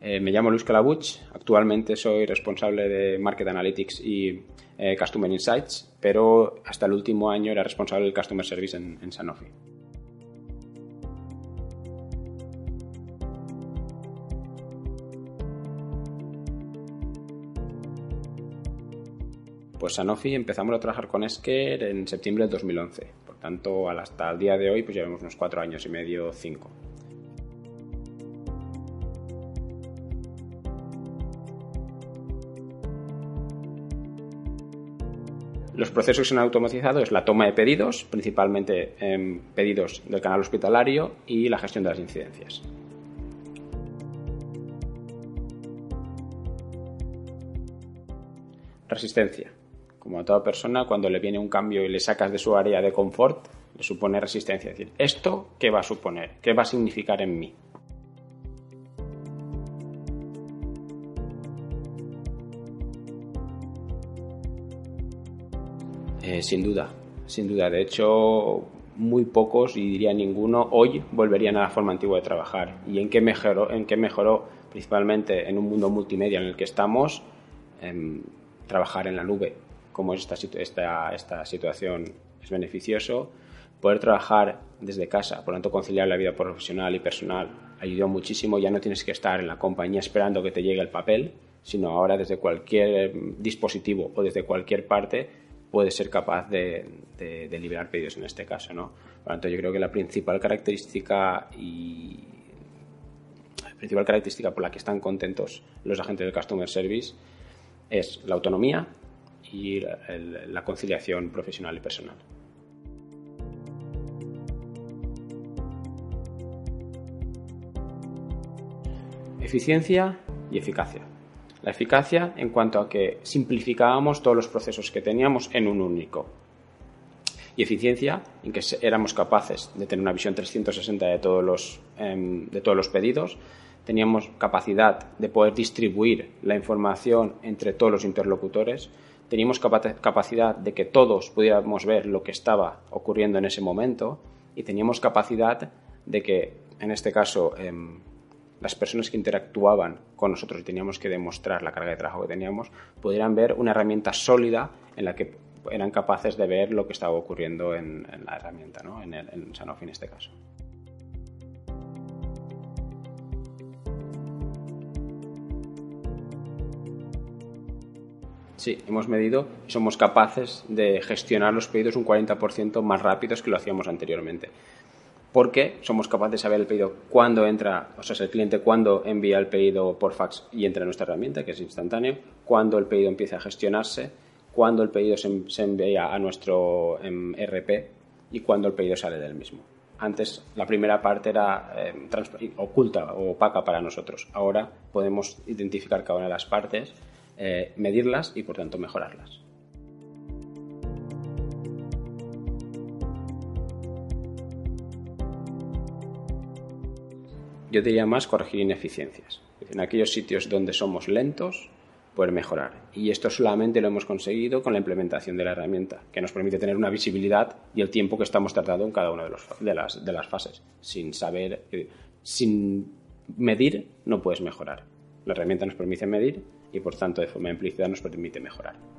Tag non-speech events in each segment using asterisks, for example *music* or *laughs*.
Eh, me llamo Luis Calabuch, actualmente soy responsable de Market Analytics y eh, Customer Insights, pero hasta el último año era responsable del Customer Service en, en Sanofi. Pues Sanofi empezamos a trabajar con Esker en septiembre del 2011, por tanto hasta el día de hoy pues llevamos unos cuatro años y medio, cinco. Los procesos que se han automatizado es la toma de pedidos, principalmente en pedidos del canal hospitalario y la gestión de las incidencias. Resistencia. Como a toda persona, cuando le viene un cambio y le sacas de su área de confort, le supone resistencia. Es decir, ¿esto qué va a suponer? ¿Qué va a significar en mí? Eh, sin duda, sin duda. De hecho, muy pocos, y diría ninguno, hoy volverían a la forma antigua de trabajar. ¿Y en qué mejoró? En qué mejoró principalmente en un mundo multimedia en el que estamos, trabajar en la nube, como es esta, esta, situación es beneficioso. Poder trabajar desde casa, por lo tanto conciliar la vida profesional y personal, ayudó muchísimo. Ya no tienes que estar en la compañía esperando que te llegue el papel, sino ahora desde cualquier dispositivo o desde cualquier parte puede ser capaz de, liberar pedidos en este caso. ¿no? Por lo tanto, yo creo que la principal característica y la principal característica por la que están contentos los agentes del Customer Service es la autonomía y la conciliación profesional y personal. Eficiencia y eficacia. La eficacia en cuanto a que simplificábamos todos los procesos que teníamos en un único. Y eficiencia en que éramos capaces de tener una visión 360 de todos los, em, de todos los pedidos, teníamos capacidad de poder distribuir la información entre todos los interlocutores, teníamos capacidad de que todos pudiéramos ver lo que estaba ocurriendo en ese momento. Y teníamos capacidad de que, en este caso, em, las personas que interactuaban con nosotros y teníamos que demostrar la carga de trabajo que teníamos, pudieran ver una herramienta sólida en la que eran capaces de ver lo que estaba ocurriendo en, la herramienta, ¿no? en, el, en Sanofi en este caso. Sí, hemos medido y somos capaces de gestionar los pedidos un 40% más rápidos que lo hacíamos anteriormente porque somos capaces de saber el pedido cuando entra, o sea, el cliente cuando envía el pedido por fax y entra en nuestra herramienta, que es instantáneo, cuando el pedido empieza a gestionarse, cuando el pedido se, envía a nuestro em, RP y cuando el pedido sale del mismo. Antes la primera parte era em, oculta o opaca para nosotros. Ahora podemos identificar cada una de las partes, eh, medirlas y por tanto mejorarlas. Yo diría más corregir ineficiencias. En aquellos sitios donde somos lentos, poder mejorar. Y esto solamente lo hemos conseguido con la implementación de la herramienta, que nos permite tener una visibilidad y el tiempo que estamos tardando en cada una de, de, las, de las fases. Sin saber, sin medir, no puedes mejorar. La herramienta nos permite medir y, por tanto, de forma implícita nos permite mejorar.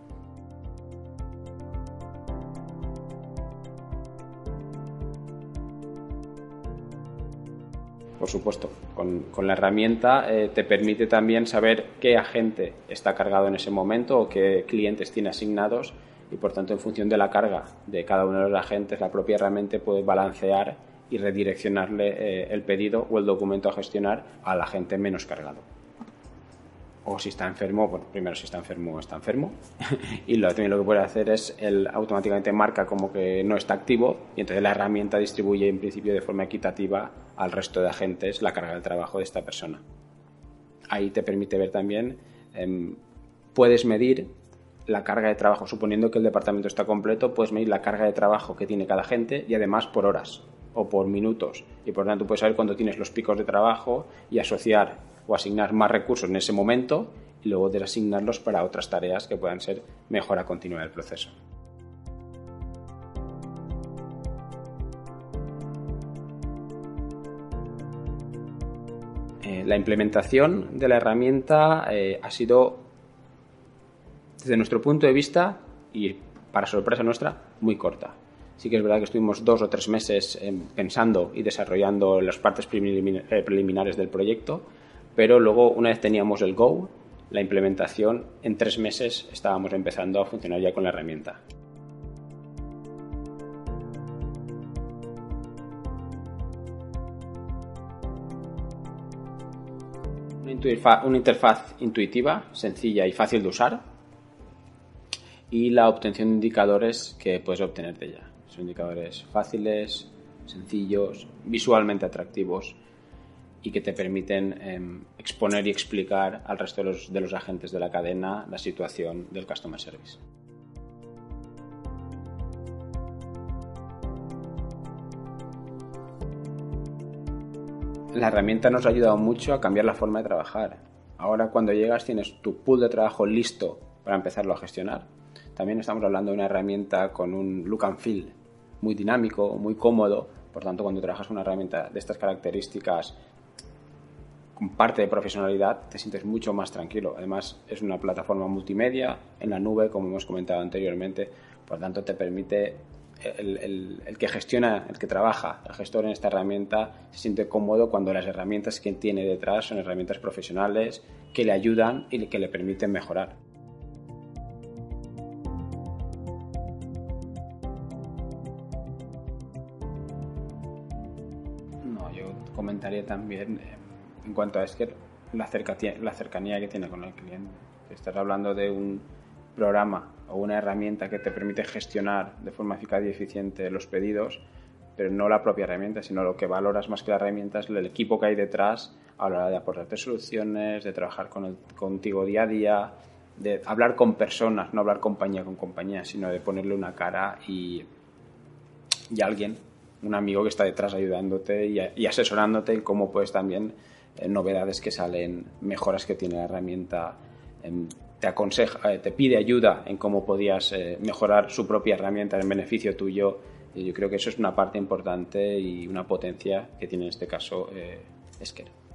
Por supuesto. Con, la herramienta eh, te permite también saber qué agente está cargado en ese momento o qué clientes tiene asignados y por tanto en función de la carga de cada uno de los agentes la propia herramienta puede balancear y redireccionarle eh, el pedido o el documento a gestionar a la gente menos cargado. O si está enfermo, bueno, primero si está enfermo, está enfermo. *laughs* y lo, también lo que puede hacer es, él automáticamente marca como que no está activo y entonces la herramienta distribuye en principio de forma equitativa al resto de agentes la carga de trabajo de esta persona. Ahí te permite ver también, em, puedes medir la carga de trabajo, suponiendo que el departamento está completo, puedes medir la carga de trabajo que tiene cada gente y además por horas o por minutos. Y por lo tanto puedes saber cuándo tienes los picos de trabajo y asociar o asignar más recursos en ese momento y luego desasignarlos para otras tareas que puedan ser mejora continua del proceso. La implementación de la herramienta eh, ha sido desde nuestro punto de vista, y para sorpresa nuestra, muy corta. Sí que es verdad que estuvimos dos o tres meses em, pensando y desarrollando las partes eh, preliminares del proyecto, pero luego, una vez teníamos el Go, la implementación, en tres meses estábamos empezando a funcionar ya con la herramienta. Una interfaz intuitiva, sencilla y fácil de usar, y la obtención de indicadores que puedes obtener de ella. Son indicadores fáciles, sencillos, visualmente atractivos y que te permiten em, exponer y explicar al resto de los, de los agentes de la cadena la situación del Customer Service. La herramienta nos ha ayudado mucho a cambiar la forma de trabajar. Ahora cuando llegas tienes tu pool de trabajo listo para empezarlo a gestionar también estamos hablando de una herramienta con un look and feel muy dinámico, muy cómodo. Por tanto, cuando trabajas con una herramienta de estas características con parte de profesionalidad, te sientes mucho más tranquilo. Además, es una plataforma multimedia en la nube, como hemos comentado anteriormente. Por tanto, te permite el, que gestiona, el que trabaja, el gestor en esta herramienta, se siente cómodo cuando las herramientas que tiene detrás son herramientas profesionales que le ayudan y que le permiten mejorar. comentaría también eh, en cuanto a cercanía, la cercanía que tiene con el cliente. Estás hablando de un programa o una herramienta que te permite gestionar de forma eficaz y eficiente los pedidos, pero no la propia herramienta, sino lo que valoras más que la herramienta es el equipo que hay detrás a la hora de aportarte soluciones, de trabajar con el, contigo día a día, de hablar con personas, no hablar compañía con compañía, sino de ponerle una cara y, y alguien un amigo que está detrás ayudándote y, asesorándote en cómo puedes también eh, novedades que salen, mejoras que tiene la herramienta, te aconseja, eh, te pide ayuda en cómo podías eh, mejorar su propia herramienta en beneficio tuyo. Y yo creo que eso es una parte importante y una potencia que tiene en este caso Esker.